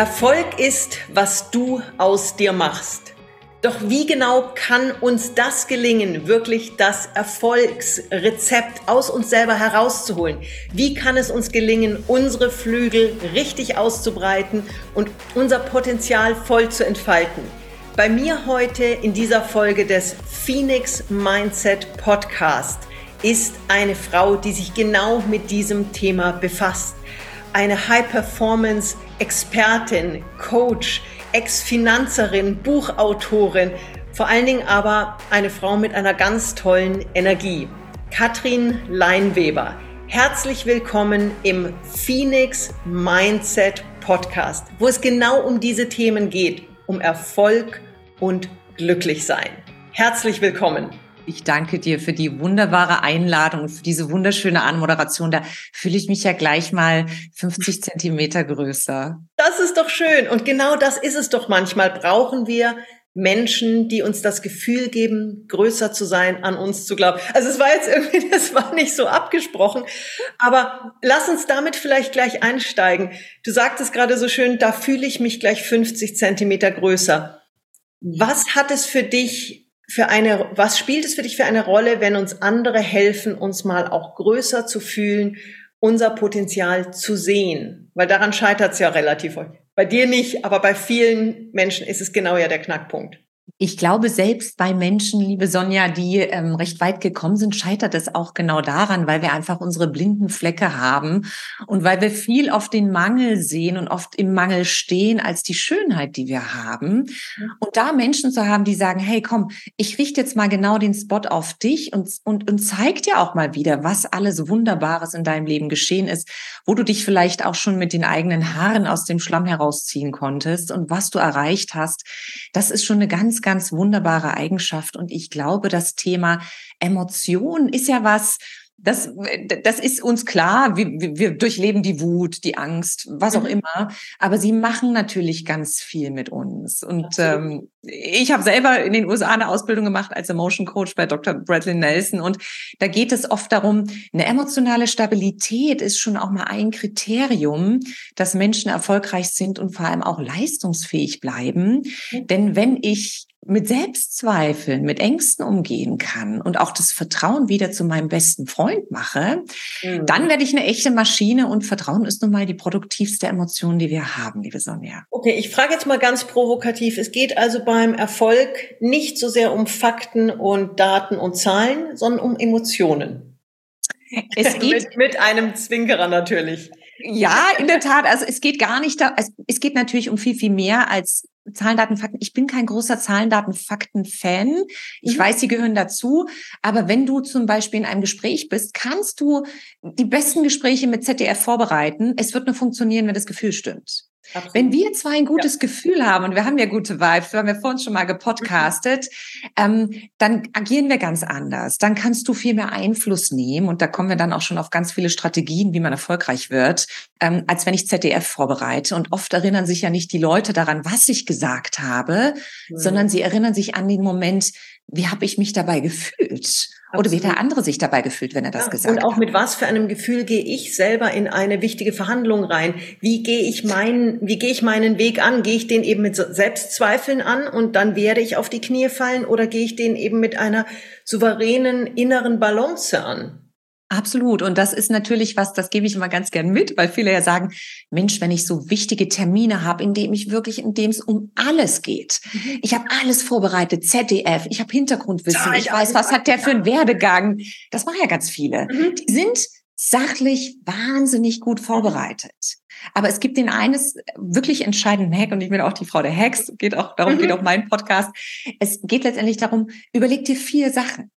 Erfolg ist, was du aus dir machst. Doch wie genau kann uns das gelingen, wirklich das Erfolgsrezept aus uns selber herauszuholen? Wie kann es uns gelingen, unsere Flügel richtig auszubreiten und unser Potenzial voll zu entfalten? Bei mir heute in dieser Folge des Phoenix Mindset Podcast ist eine Frau, die sich genau mit diesem Thema befasst. Eine High-Performance-Expertin, Coach, Ex-Finanzerin, Buchautorin, vor allen Dingen aber eine Frau mit einer ganz tollen Energie. Katrin Leinweber. Herzlich willkommen im Phoenix Mindset Podcast, wo es genau um diese Themen geht, um Erfolg und glücklich sein. Herzlich willkommen. Ich danke dir für die wunderbare Einladung, für diese wunderschöne Anmoderation. Da fühle ich mich ja gleich mal 50 Zentimeter größer. Das ist doch schön. Und genau das ist es doch manchmal. Brauchen wir Menschen, die uns das Gefühl geben, größer zu sein, an uns zu glauben. Also es war jetzt irgendwie, das war nicht so abgesprochen. Aber lass uns damit vielleicht gleich einsteigen. Du sagtest gerade so schön, da fühle ich mich gleich 50 Zentimeter größer. Was hat es für dich für eine, was spielt es für dich für eine Rolle, wenn uns andere helfen, uns mal auch größer zu fühlen, unser Potenzial zu sehen? Weil daran scheitert es ja relativ. Bei dir nicht, aber bei vielen Menschen ist es genau ja der Knackpunkt. Ich glaube, selbst bei Menschen, liebe Sonja, die ähm, recht weit gekommen sind, scheitert es auch genau daran, weil wir einfach unsere blinden Flecke haben und weil wir viel auf den Mangel sehen und oft im Mangel stehen als die Schönheit, die wir haben. Und da Menschen zu haben, die sagen, hey, komm, ich richte jetzt mal genau den Spot auf dich und, und, und zeig dir auch mal wieder, was alles Wunderbares in deinem Leben geschehen ist, wo du dich vielleicht auch schon mit den eigenen Haaren aus dem Schlamm herausziehen konntest und was du erreicht hast. Das ist schon eine ganz ganz, wunderbare Eigenschaft. Und ich glaube, das Thema Emotion ist ja was, das, das ist uns klar. Wir, wir durchleben die Wut, die Angst, was auch mhm. immer. Aber sie machen natürlich ganz viel mit uns. Und ähm, ich habe selber in den USA eine Ausbildung gemacht als Emotion Coach bei Dr. Bradley Nelson. Und da geht es oft darum, eine emotionale Stabilität ist schon auch mal ein Kriterium, dass Menschen erfolgreich sind und vor allem auch leistungsfähig bleiben. Mhm. Denn wenn ich mit Selbstzweifeln, mit Ängsten umgehen kann und auch das Vertrauen wieder zu meinem besten Freund mache, mhm. dann werde ich eine echte Maschine und Vertrauen ist nun mal die produktivste Emotion, die wir haben, liebe Sonja. Okay, ich frage jetzt mal ganz provokativ. Es geht also beim Erfolg nicht so sehr um Fakten und Daten und Zahlen, sondern um Emotionen. Es geht mit, mit einem Zwinkerer natürlich. Ja, in der Tat. Also es geht gar nicht da, also es geht natürlich um viel, viel mehr als Zahlen, Daten, Fakten. Ich bin kein großer Zahlen, Daten, Fakten-Fan. Ich mhm. weiß, sie gehören dazu. Aber wenn du zum Beispiel in einem Gespräch bist, kannst du die besten Gespräche mit ZDF vorbereiten. Es wird nur funktionieren, wenn das Gefühl stimmt. Absolut. Wenn wir zwei ein gutes ja. Gefühl haben und wir haben ja gute Vibes, wir haben ja vorhin schon mal gepodcastet, ähm, dann agieren wir ganz anders. Dann kannst du viel mehr Einfluss nehmen und da kommen wir dann auch schon auf ganz viele Strategien, wie man erfolgreich wird, ähm, als wenn ich ZDF vorbereite. Und oft erinnern sich ja nicht die Leute daran, was ich gesagt habe, mhm. sondern sie erinnern sich an den Moment, wie habe ich mich dabei gefühlt? Oder wie hat der andere sich dabei gefühlt, wenn er das ja, gesagt hat? Und auch mit was für einem Gefühl gehe ich selber in eine wichtige Verhandlung rein? Wie gehe ich meinen, wie gehe ich meinen Weg an? Gehe ich den eben mit Selbstzweifeln an und dann werde ich auf die Knie fallen oder gehe ich den eben mit einer souveränen inneren Balance an? Absolut. Und das ist natürlich was, das gebe ich immer ganz gern mit, weil viele ja sagen, Mensch, wenn ich so wichtige Termine habe, in dem ich wirklich, in dem es um alles geht. Mhm. Ich habe alles vorbereitet, ZDF, ich habe Hintergrundwissen, ich weiß, was hat der für einen Werdegang. Das machen ja ganz viele. Mhm. Die sind sachlich wahnsinnig gut vorbereitet. Aber es gibt den eines wirklich entscheidenden Hack und ich bin auch die Frau der Hacks, geht auch, darum mhm. geht auch mein Podcast. Es geht letztendlich darum, überleg dir vier Sachen.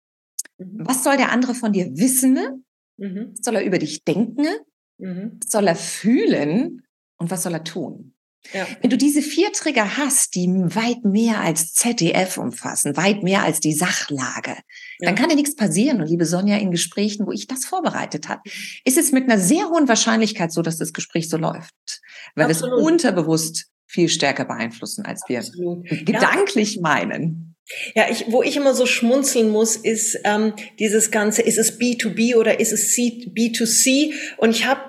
Mhm. Was soll der andere von dir wissen? Mhm. Was soll er über dich denken? Mhm. Was soll er fühlen? Und was soll er tun? Ja. Wenn du diese vier Trigger hast, die weit mehr als ZDF umfassen, weit mehr als die Sachlage, ja. dann kann dir nichts passieren. Und liebe Sonja, in Gesprächen, wo ich das vorbereitet habe, mhm. ist es mit einer sehr hohen Wahrscheinlichkeit so, dass das Gespräch so läuft, weil wir es unterbewusst viel stärker beeinflussen, als wir Absolut. gedanklich ja. meinen. Ja, ich, wo ich immer so schmunzeln muss, ist ähm, dieses Ganze, ist es B2B oder ist es C, B2C? Und ich habe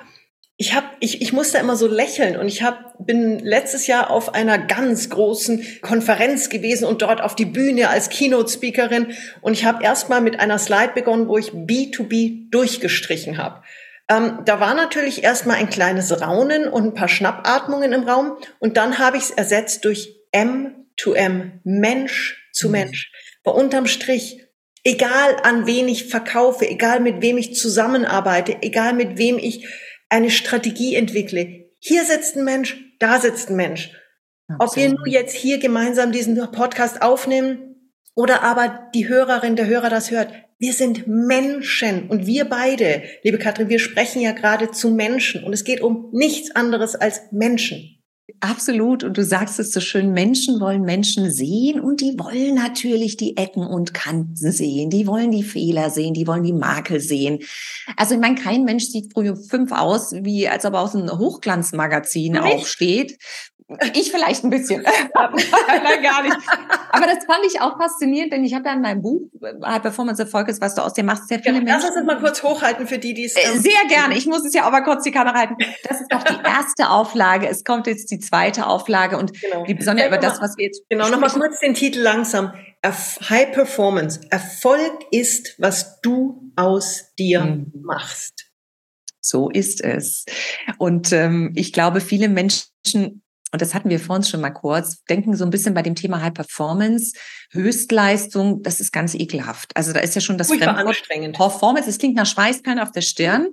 ich habe, ich, ich musste immer so lächeln und ich hab, bin letztes Jahr auf einer ganz großen Konferenz gewesen und dort auf die Bühne als Keynote-Speakerin und ich habe erstmal mit einer Slide begonnen, wo ich B2B durchgestrichen habe. Ähm, da war natürlich erstmal ein kleines Raunen und ein paar Schnappatmungen im Raum und dann habe ich es ersetzt durch M to M, Mensch zu mhm. Mensch. Weil unterm Strich, egal an wen ich verkaufe, egal mit wem ich zusammenarbeite, egal mit wem ich eine Strategie entwickle. Hier sitzt ein Mensch, da sitzt ein Mensch. Absolut. Ob wir nur jetzt hier gemeinsam diesen Podcast aufnehmen oder aber die Hörerin, der Hörer das hört. Wir sind Menschen und wir beide, liebe Katrin, wir sprechen ja gerade zu Menschen und es geht um nichts anderes als Menschen. Absolut. Und du sagst es so schön, Menschen wollen Menschen sehen und die wollen natürlich die Ecken und Kanten sehen. Die wollen die Fehler sehen, die wollen die Makel sehen. Also ich meine, kein Mensch sieht früh fünf aus, wie als ob er aus einem Hochglanzmagazin Nicht? aufsteht. Ich vielleicht ein bisschen, aber gar nicht. Aber das fand ich auch faszinierend, denn ich habe ja in meinem Buch High Performance Erfolg ist, was du aus dir machst, sehr viele ja, Menschen. Lass uns mal kurz hochhalten für die, die es. Äh, sehr gerne. Ich muss es ja auch mal kurz die Kamera halten. Das ist doch die erste Auflage. Es kommt jetzt die zweite Auflage und genau. die besonders über das, was wir jetzt. Genau, nochmal kurz den Titel langsam. High Performance. Erfolg ist, was du aus dir mhm. machst. So ist es. Und ähm, ich glaube, viele Menschen und das hatten wir vorhin schon mal kurz, denken so ein bisschen bei dem Thema High Performance, Höchstleistung, das ist ganz ekelhaft. Also da ist ja schon das Fremdwort Performance, es klingt nach Schweißperlen auf der Stirn.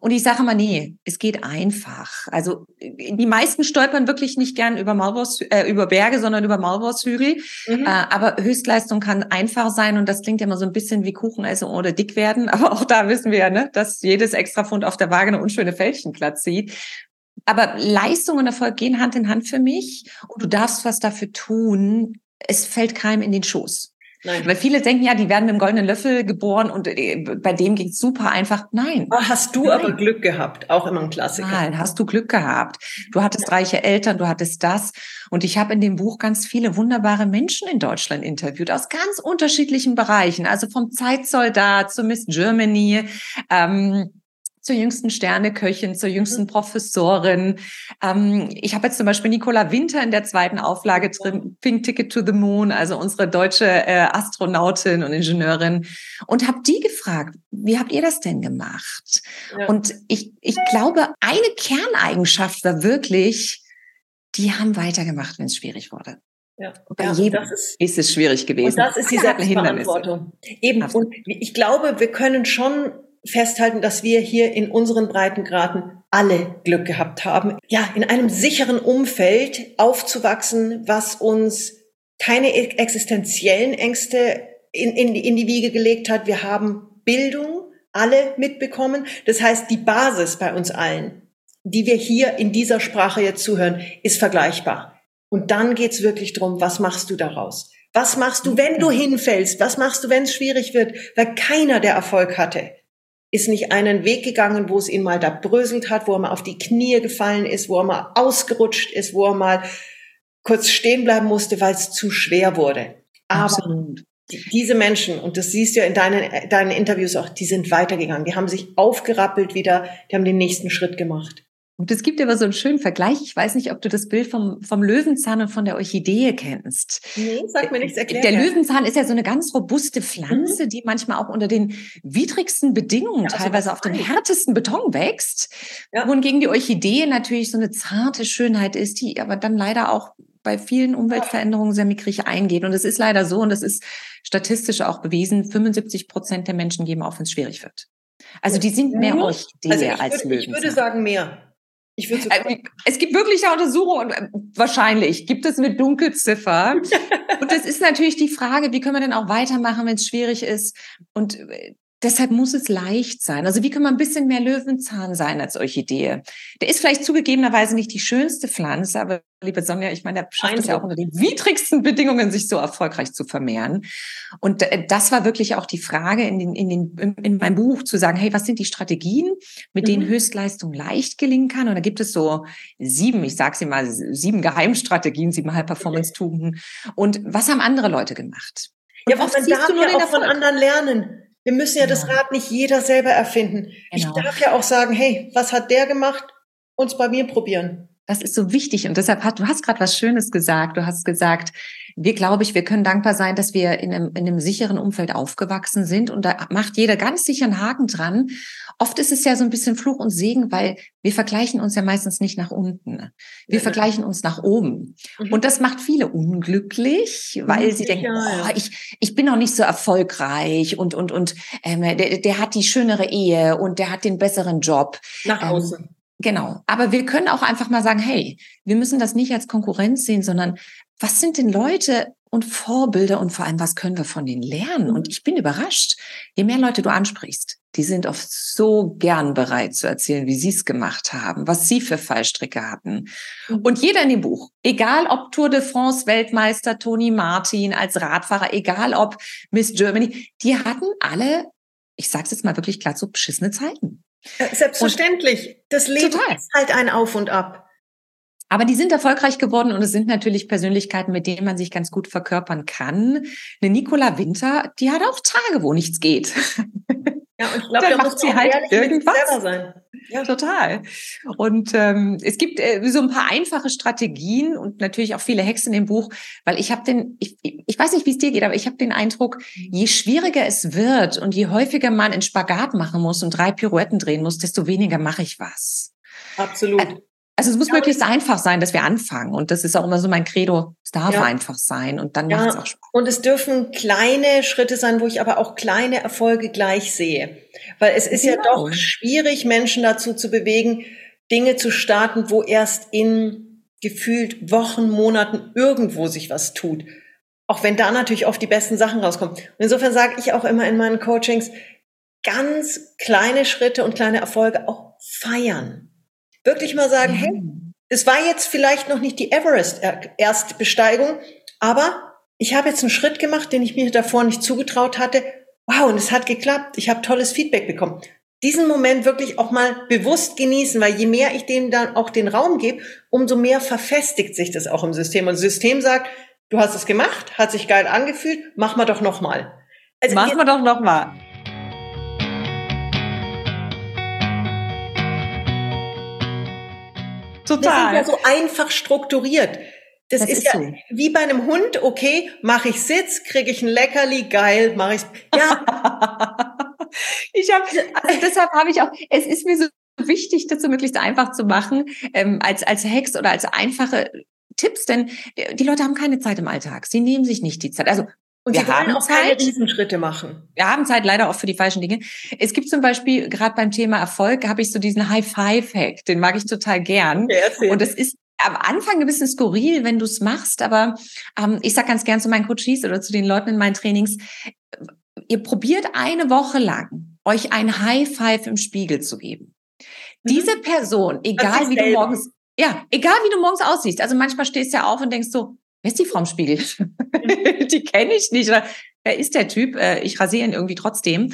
Und ich sage mal, nee, es geht einfach. Also die meisten stolpern wirklich nicht gern über, Maulwurfs, äh, über Berge, sondern über Maulwurfshügel. Mhm. Äh, aber Höchstleistung kann einfach sein und das klingt ja immer so ein bisschen wie Kuchen essen oder dick werden. Aber auch da wissen wir ja, ne, dass jedes Extrafund auf der Waage eine unschöne Fältchenplatz sieht aber Leistung und Erfolg gehen Hand in Hand für mich und du darfst was dafür tun. Es fällt keinem in den Schoß. Nein. Weil viele denken ja, die werden mit dem goldenen Löffel geboren und äh, bei dem ging's super einfach. Nein. Ah, hast du Nein. aber Glück gehabt, auch immer ein Klassiker. Nein, hast du Glück gehabt. Du hattest ja. reiche Eltern, du hattest das. Und ich habe in dem Buch ganz viele wunderbare Menschen in Deutschland interviewt, aus ganz unterschiedlichen Bereichen. Also vom Zeitsoldat zu Miss Germany. Ähm, zur jüngsten Sterneköchin, zur jüngsten mhm. Professorin. Ähm, ich habe jetzt zum Beispiel Nicola Winter in der zweiten Auflage drin, Pink Ticket to the Moon, also unsere deutsche äh, Astronautin und Ingenieurin, und habe die gefragt, wie habt ihr das denn gemacht? Ja. Und ich, ich glaube, eine Kerneigenschaft war wirklich, die haben weitergemacht, wenn es schwierig wurde. Ja, bei ja, jedem ist, ist, es schwierig gewesen. Und das ist die Selbstverantwortung. Eben. Absolut. Und ich glaube, wir können schon festhalten, dass wir hier in unseren Breitengraden alle Glück gehabt haben, ja, in einem sicheren Umfeld aufzuwachsen, was uns keine existenziellen Ängste in, in, in die Wiege gelegt hat. Wir haben Bildung alle mitbekommen. Das heißt, die Basis bei uns allen, die wir hier in dieser Sprache jetzt zuhören, ist vergleichbar. Und dann geht's wirklich drum, was machst du daraus? Was machst du, wenn du hinfällst? Was machst du, wenn es schwierig wird? Weil keiner, der Erfolg hatte, ist nicht einen Weg gegangen, wo es ihn mal da bröselt hat, wo er mal auf die Knie gefallen ist, wo er mal ausgerutscht ist, wo er mal kurz stehen bleiben musste, weil es zu schwer wurde. Aber Absolut. diese Menschen, und das siehst du ja in deinen, deinen Interviews auch, die sind weitergegangen. Die haben sich aufgerappelt wieder, die haben den nächsten Schritt gemacht. Und es gibt aber so einen schönen Vergleich. Ich weiß nicht, ob du das Bild vom, vom Löwenzahn und von der Orchidee kennst. Nee, sag mir nichts erklärt. Der Löwenzahn ist ja so eine ganz robuste Pflanze, mhm. die manchmal auch unter den widrigsten Bedingungen, ja, also teilweise auf dem härtesten Beton wächst. Ja. Wohingegen die Orchidee natürlich so eine zarte Schönheit ist, die aber dann leider auch bei vielen Umweltveränderungen sehr mickrig eingeht. Und es ist leider so, und das ist statistisch auch bewiesen, 75 Prozent der Menschen geben auf, wenn es schwierig wird. Also die sind mehr Orchidee also als würde, Löwenzahn. Ich würde sagen mehr. Ich würde so äh, es gibt wirklich Untersuchungen, äh, wahrscheinlich gibt es eine Dunkelziffer. und das ist natürlich die Frage, wie können wir denn auch weitermachen, wenn es schwierig ist? Und äh, Deshalb muss es leicht sein. Also wie kann man ein bisschen mehr Löwenzahn sein als Orchidee? Der ist vielleicht zugegebenerweise nicht die schönste Pflanze, aber liebe Sonja, ich meine, der schafft es ja auch unter den widrigsten Bedingungen, sich so erfolgreich zu vermehren. Und äh, das war wirklich auch die Frage in, den, in, den, in meinem Buch zu sagen, hey, was sind die Strategien, mit mhm. denen Höchstleistung leicht gelingen kann? Und da gibt es so sieben, ich sage sie mal, sieben Geheimstrategien, sieben High-Performance-Tugenden. Und was haben andere Leute gemacht? Und ja, was man darf ja auch von anderen lernen. Wir müssen ja genau. das Rad nicht jeder selber erfinden. Genau. Ich darf ja auch sagen, hey, was hat der gemacht? und es bei mir probieren. Das ist so wichtig und deshalb hast du hast gerade was Schönes gesagt. Du hast gesagt, wir glaube ich, wir können dankbar sein, dass wir in einem, in einem sicheren Umfeld aufgewachsen sind und da macht jeder ganz sicher einen Haken dran. Oft ist es ja so ein bisschen Fluch und Segen, weil wir vergleichen uns ja meistens nicht nach unten. Wir ja, vergleichen uns nach oben. Mhm. Und das macht viele unglücklich, weil sie denken, oh, ich, ich bin noch nicht so erfolgreich und, und, und ähm, der, der hat die schönere Ehe und der hat den besseren Job. Nach ähm, außen. Ähm, Genau. Aber wir können auch einfach mal sagen, hey, wir müssen das nicht als Konkurrenz sehen, sondern was sind denn Leute und Vorbilder und vor allem, was können wir von denen lernen? Und ich bin überrascht, je mehr Leute du ansprichst, die sind oft so gern bereit zu erzählen, wie sie es gemacht haben, was sie für Fallstricke hatten. Mhm. Und jeder in dem Buch, egal ob Tour de France Weltmeister Toni Martin als Radfahrer, egal ob Miss Germany, die hatten alle, ich sag's jetzt mal wirklich klar, so beschissene Zeiten. Selbstverständlich. Und das Leben total. ist halt ein Auf und Ab. Aber die sind erfolgreich geworden und es sind natürlich Persönlichkeiten, mit denen man sich ganz gut verkörpern kann. Eine Nicola Winter, die hat auch Tage, wo nichts geht. Ja, und ich glaube, da muss sie halt irgendwas. sein. Ja. Total. Und ähm, es gibt äh, so ein paar einfache Strategien und natürlich auch viele Hexen im Buch, weil ich habe den, ich, ich weiß nicht, wie es dir geht, aber ich habe den Eindruck, je schwieriger es wird und je häufiger man einen Spagat machen muss und drei Pirouetten drehen muss, desto weniger mache ich was. Absolut. Also es muss ja, möglichst einfach sein, dass wir anfangen. Und das ist auch immer so mein Credo. Es darf ja. einfach sein und dann ja. macht es auch Spaß. Und es dürfen kleine Schritte sein, wo ich aber auch kleine Erfolge gleich sehe. Weil es ist genau. ja doch schwierig, Menschen dazu zu bewegen, Dinge zu starten, wo erst in gefühlt Wochen, Monaten irgendwo sich was tut. Auch wenn da natürlich oft die besten Sachen rauskommen. Und insofern sage ich auch immer in meinen Coachings, ganz kleine Schritte und kleine Erfolge auch feiern Wirklich mal sagen, ja. hey, es war jetzt vielleicht noch nicht die Everest-Erstbesteigung, aber ich habe jetzt einen Schritt gemacht, den ich mir davor nicht zugetraut hatte. Wow, und es hat geklappt. Ich habe tolles Feedback bekommen. Diesen Moment wirklich auch mal bewusst genießen, weil je mehr ich dem dann auch den Raum gebe, umso mehr verfestigt sich das auch im System. Und das System sagt, du hast es gemacht, hat sich geil angefühlt, mach mal doch noch mal. Also mach mal doch noch Total. Wir sind ja so einfach strukturiert. Das, das ist, ist, ja so. wie bei einem Hund, okay, mache ich Sitz, kriege ich ein Leckerli, geil, mache ich's. Ja. ich habe also deshalb habe ich auch, es ist mir so wichtig, das so möglichst einfach zu machen, ähm, als, als Hex oder als einfache Tipps, denn die Leute haben keine Zeit im Alltag. Sie nehmen sich nicht die Zeit. Also und wir haben auch Zeit, keine Riesenschritte machen. Wir haben Zeit leider auch für die falschen Dinge. Es gibt zum Beispiel, gerade beim Thema Erfolg, habe ich so diesen High-Five-Hack, den mag ich total gern. Okay, und das ist am Anfang ein bisschen skurril, wenn du es machst, aber ähm, ich sag ganz gern zu meinen Coaches oder zu den Leuten in meinen Trainings, ihr probiert eine Woche lang, euch ein High-Five im Spiegel zu geben. Mhm. Diese Person, egal wie selber. du morgens, ja, egal wie du morgens aussiehst, also manchmal stehst du ja auf und denkst so, wer ist die Frau im Spiegel? die kenne ich nicht. Wer ist der Typ? Äh, ich rasiere ihn irgendwie trotzdem.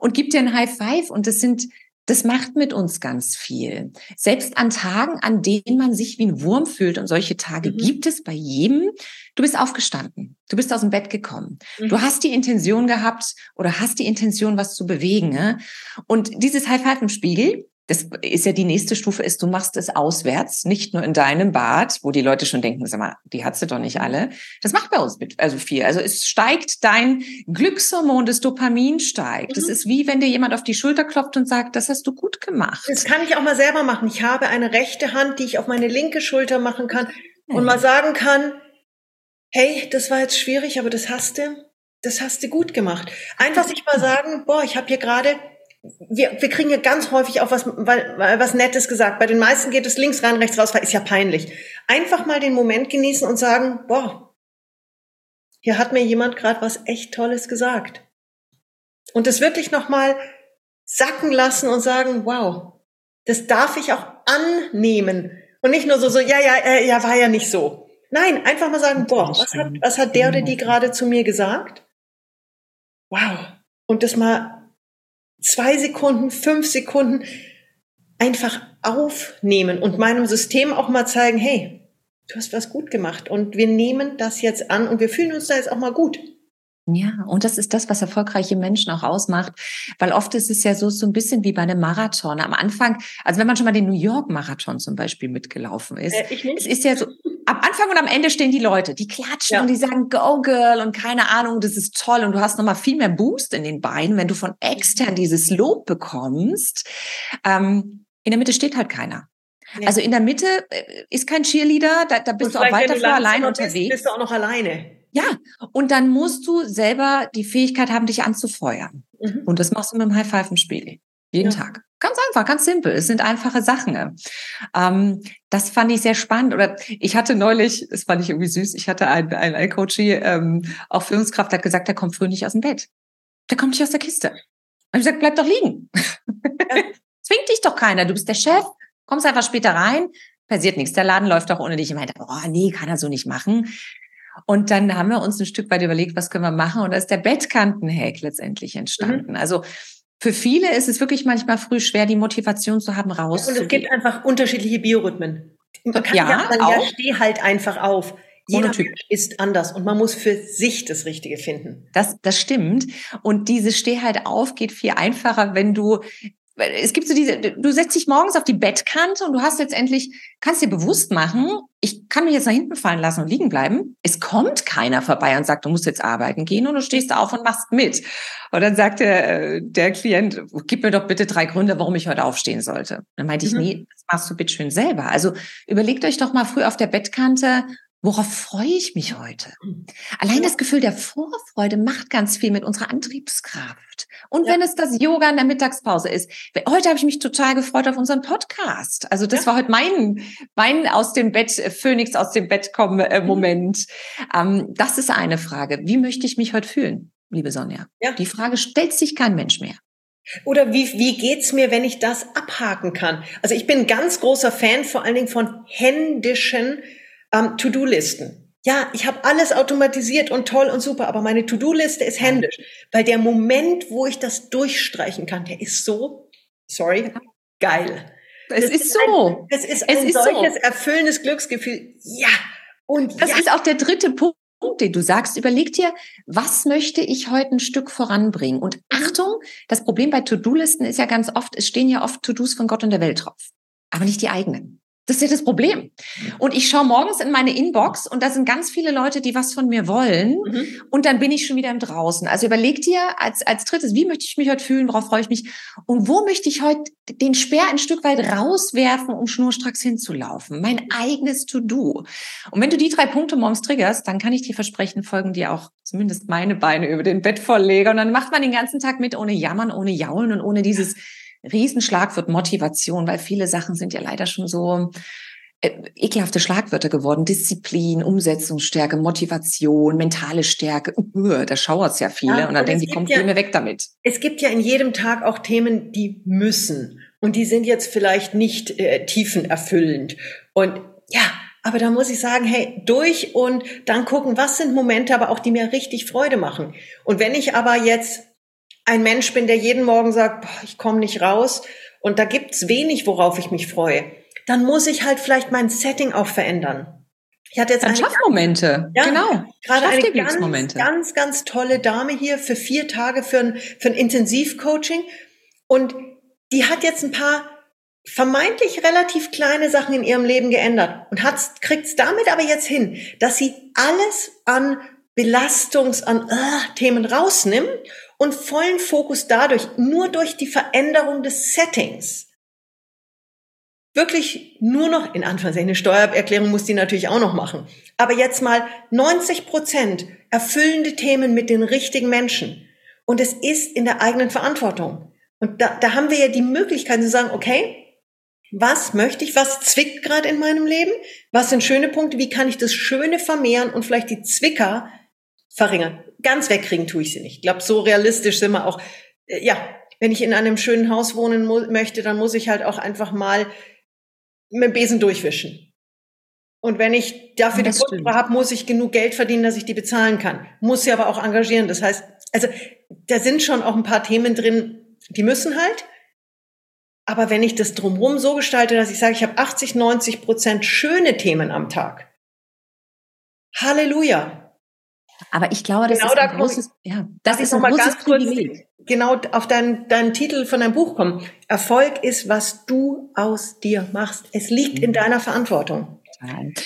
Und gibt dir ein High Five. Und das sind, das macht mit uns ganz viel. Selbst an Tagen, an denen man sich wie ein Wurm fühlt, und solche Tage mhm. gibt es bei jedem. Du bist aufgestanden. Du bist aus dem Bett gekommen. Mhm. Du hast die Intention gehabt oder hast die Intention, was zu bewegen. Ne? Und dieses High Five im Spiegel, das ist ja die nächste Stufe ist, du machst es auswärts, nicht nur in deinem Bad, wo die Leute schon denken, sag mal, die hat sie doch nicht alle. Das macht bei uns mit, also viel. Also es steigt dein Glückshormon, das Dopamin steigt. Das mhm. ist wie wenn dir jemand auf die Schulter klopft und sagt, das hast du gut gemacht. Das kann ich auch mal selber machen. Ich habe eine rechte Hand, die ich auf meine linke Schulter machen kann und mal sagen kann, hey, das war jetzt schwierig, aber das hast du, das hast du gut gemacht. Einfach sich mal sagen, boah, ich habe hier gerade wir, wir kriegen ja ganz häufig auch was, weil, weil, was Nettes gesagt. Bei den meisten geht es links rein, rechts raus, ist ja peinlich. Einfach mal den Moment genießen und sagen, boah, hier hat mir jemand gerade was echt Tolles gesagt. Und das wirklich nochmal sacken lassen und sagen, wow, das darf ich auch annehmen. Und nicht nur so, so, ja, ja, äh, ja, war ja nicht so. Nein, einfach mal sagen, boah, was hat, was hat der oder die gerade zu mir gesagt? Wow. Und das mal zwei Sekunden, fünf Sekunden einfach aufnehmen und meinem System auch mal zeigen, hey, du hast was gut gemacht und wir nehmen das jetzt an und wir fühlen uns da jetzt auch mal gut. Ja, und das ist das, was erfolgreiche Menschen auch ausmacht, weil oft ist es ja so, so ein bisschen wie bei einem Marathon. Am Anfang, also wenn man schon mal den New York Marathon zum Beispiel mitgelaufen ist, äh, es ist ja so, am Anfang und am Ende stehen die Leute, die klatschen ja. und die sagen, go girl und keine Ahnung, das ist toll und du hast nochmal viel mehr Boost in den Beinen, wenn du von extern dieses Lob bekommst. Ähm, in der Mitte steht halt keiner. Ja. Also in der Mitte äh, ist kein Cheerleader, da, da bist und du auch weiter für allein unterwegs. Bist, bist du auch noch alleine. Ja, und dann musst du selber die Fähigkeit haben, dich anzufeuern. Mhm. Und das machst du mit dem High-Five-Spiel. Jeden ja. Tag. Ganz einfach, ganz simpel. Es sind einfache Sachen. Ähm, das fand ich sehr spannend. Oder ich hatte neulich, das fand ich irgendwie süß, ich hatte einen, einen, einen Coach, ähm, auch Führungskraft, der hat gesagt, der kommt früh nicht aus dem Bett. Der kommt nicht aus der Kiste. Und ich gesagt, bleib doch liegen. Ja. Zwingt dich doch keiner. Du bist der Chef. Kommst einfach später rein. Passiert nichts. Der Laden läuft auch ohne dich. Ich meinte, oh nee, kann er so nicht machen. Und dann haben wir uns ein Stück weit überlegt, was können wir machen? Und da ist der Bettkantenhack letztendlich entstanden. Mhm. Also für viele ist es wirklich manchmal früh schwer, die Motivation zu haben, rauszugehen. und es gibt einfach unterschiedliche Biorhythmen. Man kann ja, ja, man auch. ja steh halt einfach auf. Jeder Mensch ist anders und man muss für sich das Richtige finden. Das, das stimmt. Und diese Steh halt auf geht viel einfacher, wenn du es gibt so diese, du setzt dich morgens auf die Bettkante und du hast letztendlich, kannst dir bewusst machen, ich kann mich jetzt nach hinten fallen lassen und liegen bleiben. Es kommt keiner vorbei und sagt, du musst jetzt arbeiten gehen und du stehst auf und machst mit. Und dann sagt der, der Klient, gib mir doch bitte drei Gründe, warum ich heute aufstehen sollte. Dann meinte mhm. ich, nee, das machst du bitte schön selber. Also überlegt euch doch mal früh auf der Bettkante, Worauf freue ich mich heute? Allein das Gefühl der Vorfreude macht ganz viel mit unserer Antriebskraft. Und ja. wenn es das Yoga in der Mittagspause ist. Heute habe ich mich total gefreut auf unseren Podcast. Also das ja. war heute mein, mein aus dem Bett, äh, Phoenix aus dem Bett kommen äh, mhm. Moment. Ähm, das ist eine Frage. Wie möchte ich mich heute fühlen, liebe Sonja? Ja. Die Frage stellt sich kein Mensch mehr. Oder wie, wie geht's mir, wenn ich das abhaken kann? Also ich bin ein ganz großer Fan vor allen Dingen von händischen ähm, To-Do-Listen. Ja, ich habe alles automatisiert und toll und super, aber meine To-Do-Liste ist händisch, weil der Moment, wo ich das durchstreichen kann, der ist so, sorry, geil. Es ist, ist, so. Ein, es ist es ein ist solches so. erfüllendes Glücksgefühl. Ja. Und das ja. ist auch der dritte Punkt den du sagst, überleg dir, was möchte ich heute ein Stück voranbringen? Und Achtung, das Problem bei To-Do-Listen ist ja ganz oft, es stehen ja oft To-Dos von Gott und der Welt drauf, aber nicht die eigenen. Das ist ja das Problem. Und ich schaue morgens in meine Inbox und da sind ganz viele Leute, die was von mir wollen. Mhm. Und dann bin ich schon wieder im Draußen. Also überleg dir als, als drittes, wie möchte ich mich heute fühlen? Worauf freue ich mich? Und wo möchte ich heute den Speer ein Stück weit rauswerfen, um schnurstracks hinzulaufen? Mein eigenes To-Do. Und wenn du die drei Punkte morgens triggerst, dann kann ich dir versprechen, folgen dir auch zumindest meine Beine über den Bett volllege. Und dann macht man den ganzen Tag mit, ohne Jammern, ohne Jaulen und ohne dieses Riesenschlagwort Motivation, weil viele Sachen sind ja leider schon so äh, ekelhafte Schlagwörter geworden. Disziplin, Umsetzungsstärke, Motivation, mentale Stärke. Uh, da schauert's ja viele ja, und dann denken die, kommt ja, mir weg damit. Es gibt ja in jedem Tag auch Themen, die müssen. Und die sind jetzt vielleicht nicht äh, tiefenerfüllend. Und ja, aber da muss ich sagen, hey, durch und dann gucken, was sind Momente, aber auch die mir richtig Freude machen. Und wenn ich aber jetzt ein Mensch bin, der jeden Morgen sagt, boah, ich komme nicht raus und da gibt's wenig, worauf ich mich freue, dann muss ich halt vielleicht mein Setting auch verändern. Ich hatte jetzt dann Schaffmomente, ja, genau. Gerade eine ganz, ganz, ganz tolle Dame hier für vier Tage für ein, für ein Intensivcoaching und die hat jetzt ein paar vermeintlich relativ kleine Sachen in ihrem Leben geändert und kriegt es damit aber jetzt hin, dass sie alles an Belastungs, an äh, Themen rausnimmt und vollen Fokus dadurch, nur durch die Veränderung des Settings, wirklich nur noch, in Anführungszeichen, eine Steuererklärung muss die natürlich auch noch machen, aber jetzt mal 90 Prozent erfüllende Themen mit den richtigen Menschen. Und es ist in der eigenen Verantwortung. Und da, da haben wir ja die Möglichkeit zu sagen, okay, was möchte ich, was zwickt gerade in meinem Leben, was sind schöne Punkte, wie kann ich das Schöne vermehren und vielleicht die Zwicker verringern. Ganz wegkriegen tue ich sie nicht. Ich glaube, so realistisch sind wir auch. Äh, ja, wenn ich in einem schönen Haus wohnen möchte, dann muss ich halt auch einfach mal mit dem Besen durchwischen. Und wenn ich dafür das die Putzfrau habe, muss ich genug Geld verdienen, dass ich die bezahlen kann. Muss sie aber auch engagieren. Das heißt, also da sind schon auch ein paar Themen drin, die müssen halt. Aber wenn ich das drumherum so gestalte, dass ich sage, ich habe 80, 90 Prozent schöne Themen am Tag. Halleluja Aber ich glaube, das genau ist ein großes, ja, das ist ein großes Privileg. Genau auf deinen, deinen Titel von deinem Buch kommen. Erfolg ist, was du aus dir machst. Es liegt mhm. in deiner Verantwortung.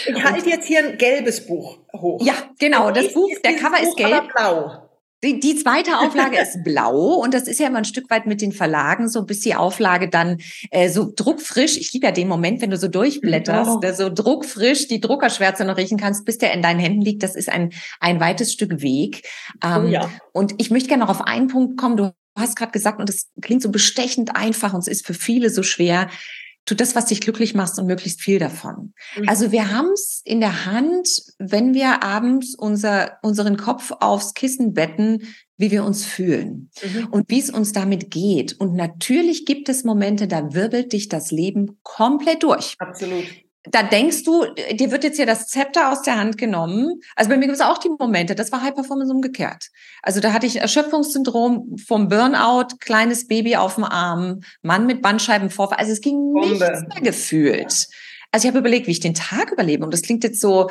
Ich halte jetzt hier ein gelbes Buch hoch. Ja, genau. Das Buch, der Cover Buch ist gelb. blau. Die, die zweite Auflage ist blau und das ist ja immer ein Stück weit mit den Verlagen, so bis die Auflage dann äh, so druckfrisch, ich liebe ja den Moment, wenn du so durchblätterst, oh. so druckfrisch die Druckerschwärze noch riechen kannst, bis der in deinen Händen liegt. Das ist ein, ein weites Stück Weg. Ähm, oh ja. Und ich möchte gerne noch auf einen Punkt kommen. Du hast gerade gesagt, und das klingt so bestechend einfach und es ist für viele so schwer, tu das, was dich glücklich macht und möglichst viel davon. Mhm. Also wir haben es in der Hand, wenn wir abends unser, unseren Kopf aufs Kissen betten, wie wir uns fühlen mhm. und wie es uns damit geht. Und natürlich gibt es Momente, da wirbelt dich das Leben komplett durch. Absolut da denkst du, dir wird jetzt hier das Zepter aus der Hand genommen. Also bei mir gibt es auch die Momente, das war High Performance umgekehrt. Also da hatte ich Erschöpfungssyndrom vom Burnout, kleines Baby auf dem Arm, Mann mit Bandscheibenvorfall. Also es ging Bombe. nichts mehr gefühlt. Also ich habe überlegt, wie ich den Tag überlebe. Und das klingt jetzt so,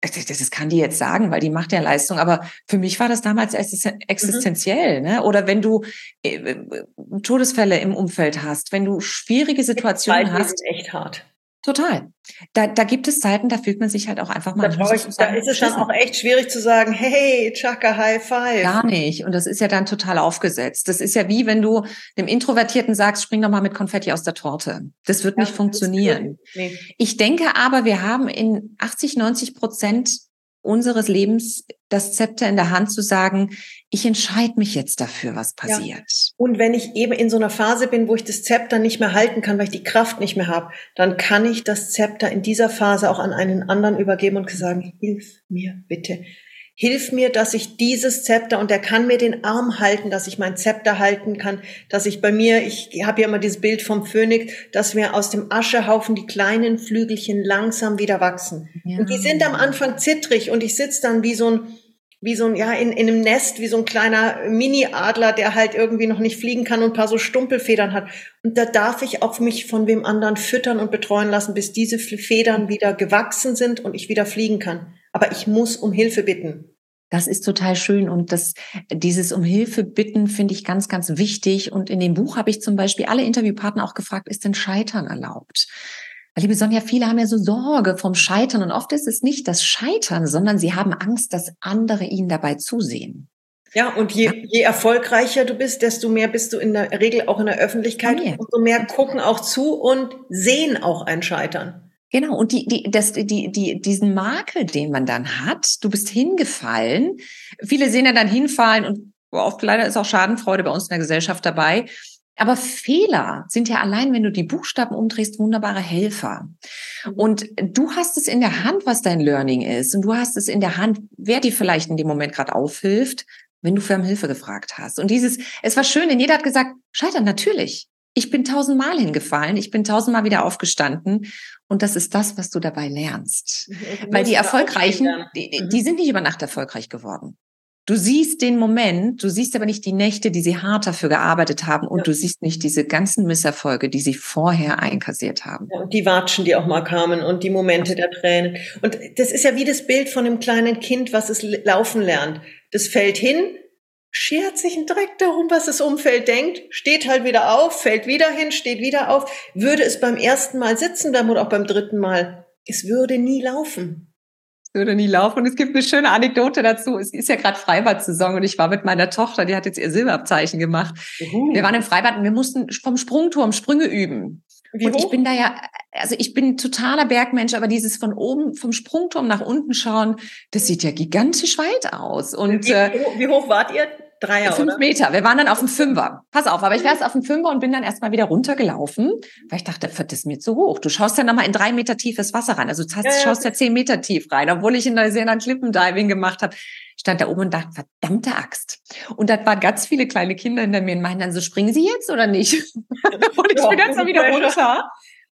das, das kann die jetzt sagen, weil die macht ja Leistung. Aber für mich war das damals existenziell. Mhm. Ne? Oder wenn du äh, äh, Todesfälle im Umfeld hast, wenn du schwierige Situationen hast. Das ist echt hart. Total. Da, da gibt es Zeiten, da fühlt man sich halt auch einfach mal. Da, ich, da ist es dann auch echt schwierig zu sagen, hey, Chaka, High Five. Gar nicht. Und das ist ja dann total aufgesetzt. Das ist ja wie, wenn du dem Introvertierten sagst, spring doch mal mit Konfetti aus der Torte. Das wird ja, nicht funktionieren. Nee. Ich denke aber, wir haben in 80, 90 Prozent unseres Lebens das Zepter in der Hand zu sagen, ich entscheide mich jetzt dafür, was passiert. Ja. Und wenn ich eben in so einer Phase bin, wo ich das Zepter nicht mehr halten kann, weil ich die Kraft nicht mehr habe, dann kann ich das Zepter in dieser Phase auch an einen anderen übergeben und sagen, hilf mir bitte. Hilf mir, dass ich dieses Zepter und der kann mir den Arm halten, dass ich mein Zepter halten kann, dass ich bei mir, ich habe ja immer dieses Bild vom Phönix, dass mir aus dem Aschehaufen die kleinen Flügelchen langsam wieder wachsen. Ja. Und die sind am Anfang zittrig und ich sitze dann wie so ein wie so ein, ja, in, in einem Nest, wie so ein kleiner Mini-Adler, der halt irgendwie noch nicht fliegen kann und ein paar so Stumpelfedern hat. Und da darf ich auch mich von wem anderen füttern und betreuen lassen, bis diese Federn wieder gewachsen sind und ich wieder fliegen kann. Aber ich muss um Hilfe bitten. Das ist total schön und das, dieses um Hilfe bitten finde ich ganz, ganz wichtig. Und in dem Buch habe ich zum Beispiel alle Interviewpartner auch gefragt, ist denn Scheitern erlaubt? Liebe Sonja, viele haben ja so Sorge vom Scheitern und oft ist es nicht das Scheitern, sondern sie haben Angst, dass andere ihnen dabei zusehen. Ja, und je, je erfolgreicher du bist, desto mehr bist du in der Regel auch in der Öffentlichkeit, okay. umso mehr gucken auch zu und sehen auch ein Scheitern. Genau, und die, die, das, die, die, diesen Makel, den man dann hat, du bist hingefallen. Viele sehen ja dann hinfallen und oft leider ist auch Schadenfreude bei uns in der Gesellschaft dabei. Aber Fehler sind ja allein, wenn du die Buchstaben umdrehst, wunderbare Helfer. Mhm. Und du hast es in der Hand, was dein Learning ist. Und du hast es in der Hand, wer dir vielleicht in dem Moment gerade aufhilft, wenn du für Hilfe gefragt hast. Und dieses, es war schön, denn jeder hat gesagt, scheitern, natürlich. Ich bin tausendmal hingefallen, ich bin tausendmal wieder aufgestanden. Und das ist das, was du dabei lernst. Weil die Erfolgreichen, die, die mhm. sind nicht über Nacht erfolgreich geworden. Du siehst den Moment, du siehst aber nicht die Nächte, die sie hart dafür gearbeitet haben und ja. du siehst nicht diese ganzen Misserfolge, die sie vorher einkassiert haben. Ja, und die Watschen, die auch mal kamen und die Momente der Tränen. Und das ist ja wie das Bild von einem kleinen Kind, was es laufen lernt. Das fällt hin, schert sich ein Dreck darum, was das Umfeld denkt, steht halt wieder auf, fällt wieder hin, steht wieder auf. Würde es beim ersten Mal sitzen bleiben oder auch beim dritten Mal, es würde nie laufen würde nie laufen. Und es gibt eine schöne Anekdote dazu. Es ist ja gerade Freibad-Saison und ich war mit meiner Tochter, die hat jetzt ihr Silberabzeichen gemacht. Mhm. Wir waren im Freibad und wir mussten vom Sprungturm Sprünge üben. Wie und hoch? ich bin da ja, also ich bin totaler Bergmensch, aber dieses von oben, vom Sprungturm nach unten schauen, das sieht ja gigantisch weit aus. Und wie, äh, wie hoch wart ihr? Dreier, Fünf oder? Meter. Wir waren dann auf dem Fünfer. Pass auf, aber ich war erst auf dem Fünfer und bin dann erstmal wieder runtergelaufen, weil ich dachte, das ist mir zu hoch. Du schaust ja nochmal in drei Meter tiefes Wasser rein. Also du hast, ja, schaust ja zehn Meter tief rein, obwohl ich in Neuseeland Klippendiving gemacht habe. Stand da oben und dachte, verdammte Axt. Und da waren ganz viele kleine Kinder hinter mir und meinen dann so, springen sie jetzt oder nicht? und ich ja, bin dann so wieder runter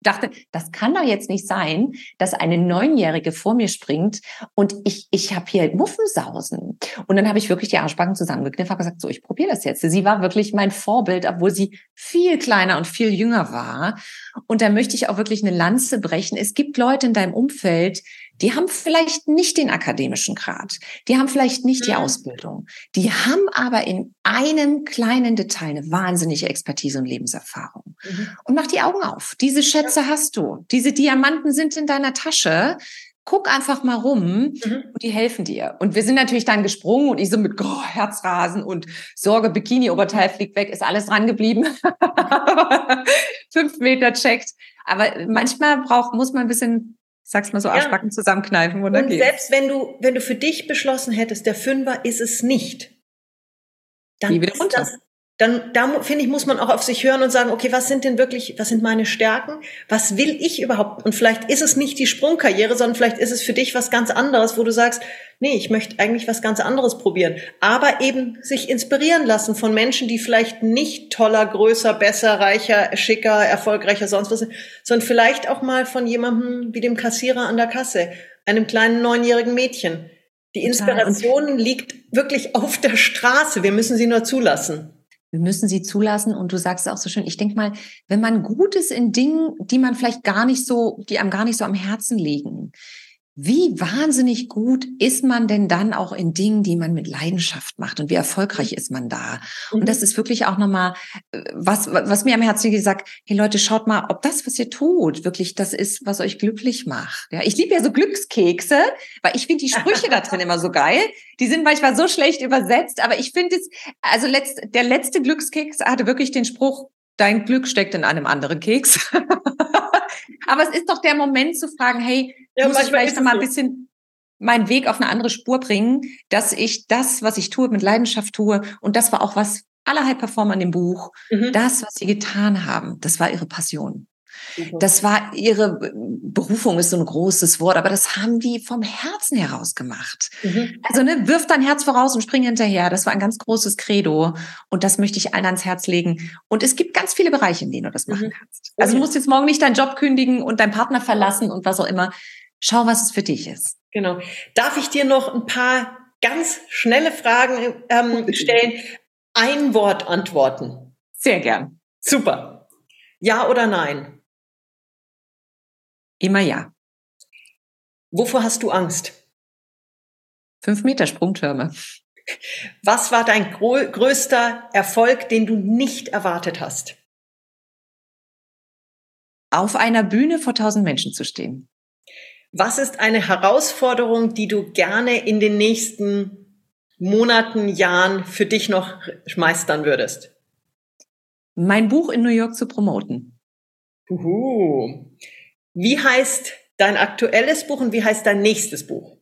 dachte, das kann doch jetzt nicht sein, dass eine Neunjährige vor mir springt und ich, ich habe hier Muffensausen. Und dann habe ich wirklich die Arschbacken zusammengekniffen und gesagt, so, ich probiere das jetzt. Sie war wirklich mein Vorbild, obwohl sie viel kleiner und viel jünger war. Und da möchte ich auch wirklich eine Lanze brechen. Es gibt Leute in deinem Umfeld, die haben vielleicht nicht den akademischen Grad, die haben vielleicht nicht die mhm. Ausbildung, die haben aber in einem kleinen Detail eine wahnsinnige Expertise und Lebenserfahrung. Mhm. Und mach die Augen auf. Diese Schätze hast du. Diese Diamanten sind in deiner Tasche. Guck einfach mal rum mhm. und die helfen dir. Und wir sind natürlich dann gesprungen und ich so mit oh, Herzrasen und Sorge, Bikini-Oberteil fliegt weg, ist alles dran geblieben. Fünf Meter checkt. Aber manchmal braucht, muss man ein bisschen sag's mal so, Arschbacken ja. zusammenkneifen oder Und geht's. selbst wenn du, wenn du für dich beschlossen hättest, der Fünfer ist es nicht, dann runter. Das, dann da finde ich, muss man auch auf sich hören und sagen, okay, was sind denn wirklich, was sind meine Stärken? Was will ich überhaupt? Und vielleicht ist es nicht die Sprungkarriere, sondern vielleicht ist es für dich was ganz anderes, wo du sagst, nee, ich möchte eigentlich was ganz anderes probieren. Aber eben sich inspirieren lassen von Menschen, die vielleicht nicht toller, größer, besser, reicher, schicker, erfolgreicher, sonst was sind, sondern vielleicht auch mal von jemandem wie dem Kassierer an der Kasse, einem kleinen neunjährigen Mädchen. Die Inspiration liegt wirklich auf der Straße. Wir müssen sie nur zulassen. Wir müssen sie zulassen. Und du sagst auch so schön, ich denke mal, wenn man gut ist in Dingen, die man vielleicht gar nicht so, die einem gar nicht so am Herzen liegen, wie wahnsinnig gut ist man denn dann auch in Dingen, die man mit Leidenschaft macht und wie erfolgreich ist man da? Und mhm. das ist wirklich auch nochmal äh, was, was mir am Herzen gesagt, hey Leute, schaut mal, ob das, was ihr tut, wirklich das ist, was euch glücklich macht. Ja, ich liebe ja so Glückskekse, weil ich finde die Sprüche da drin immer so geil. Die sind manchmal so schlecht übersetzt, aber ich finde es, also letzt, der letzte Glückskeks hatte wirklich den Spruch, dein Glück steckt in einem anderen Keks. Aber es ist doch der Moment zu fragen, hey, ja, muss ich vielleicht mal ein bisschen meinen Weg auf eine andere Spur bringen, dass ich das, was ich tue, mit Leidenschaft tue. Und das war auch was aller High Performer in dem Buch. Mhm. Das, was sie getan haben, das war ihre Passion. Das war ihre Berufung, ist so ein großes Wort, aber das haben die vom Herzen heraus gemacht. Mhm. Also ne, wirf dein Herz voraus und spring hinterher. Das war ein ganz großes Credo und das möchte ich allen ans Herz legen. Und es gibt ganz viele Bereiche, in denen du das machen mhm. kannst. Also du musst jetzt morgen nicht deinen Job kündigen und deinen Partner verlassen und was auch immer. Schau, was es für dich ist. Genau. Darf ich dir noch ein paar ganz schnelle Fragen ähm, stellen? Ein Wort antworten. Sehr gern. Super. Ja oder nein? Immer ja. Wovor hast du Angst? Fünf Meter Sprungtürme. Was war dein größter Erfolg, den du nicht erwartet hast? Auf einer Bühne vor tausend Menschen zu stehen. Was ist eine Herausforderung, die du gerne in den nächsten Monaten, Jahren für dich noch meistern würdest? Mein Buch in New York zu promoten. Uhu. Wie heißt dein aktuelles Buch und wie heißt dein nächstes Buch?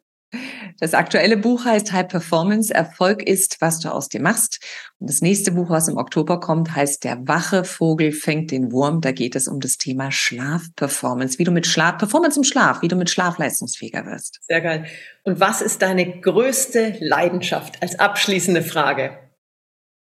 Das aktuelle Buch heißt High Performance. Erfolg ist, was du aus dir machst. Und das nächste Buch, was im Oktober kommt, heißt Der wache Vogel fängt den Wurm. Da geht es um das Thema Schlafperformance, wie du mit Schlaf, Performance im Schlaf, wie du mit Schlaf leistungsfähiger wirst. Sehr geil. Und was ist deine größte Leidenschaft als abschließende Frage?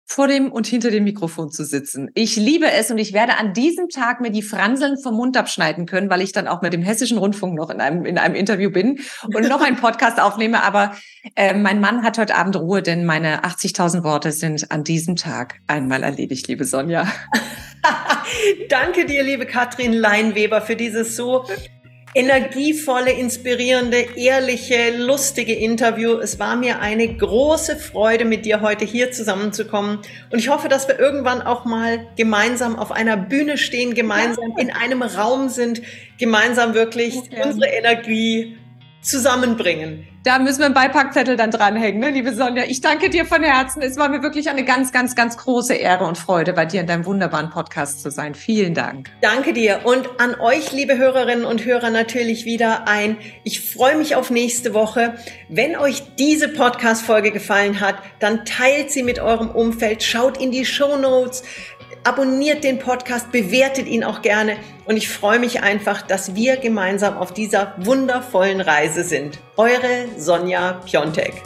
Vor dem und hinter dem Mikrofon zu sitzen. Ich liebe es und ich werde an diesem Tag mir die Franseln vom Mund abschneiden können, weil ich dann auch mit dem Hessischen Rundfunk noch in einem, in einem Interview bin und noch einen Podcast aufnehme. Aber äh, mein Mann hat heute Abend Ruhe, denn meine 80.000 Worte sind an diesem Tag einmal erledigt, liebe Sonja. Danke dir, liebe Katrin Leinweber, für dieses so energievolle, inspirierende, ehrliche, lustige Interview. Es war mir eine große Freude, mit dir heute hier zusammenzukommen. Und ich hoffe, dass wir irgendwann auch mal gemeinsam auf einer Bühne stehen, gemeinsam in einem Raum sind, gemeinsam wirklich okay. unsere Energie zusammenbringen. Da müssen wir einen Beipackzettel dann dranhängen, ne, liebe Sonja. Ich danke dir von Herzen. Es war mir wirklich eine ganz, ganz, ganz große Ehre und Freude, bei dir in deinem wunderbaren Podcast zu sein. Vielen Dank. Danke dir. Und an euch, liebe Hörerinnen und Hörer, natürlich wieder ein. Ich freue mich auf nächste Woche. Wenn euch diese Podcast-Folge gefallen hat, dann teilt sie mit eurem Umfeld, schaut in die Show Notes, abonniert den Podcast, bewertet ihn auch gerne. Und ich freue mich einfach, dass wir gemeinsam auf dieser wundervollen Reise sind. Eure Sonja Piontek.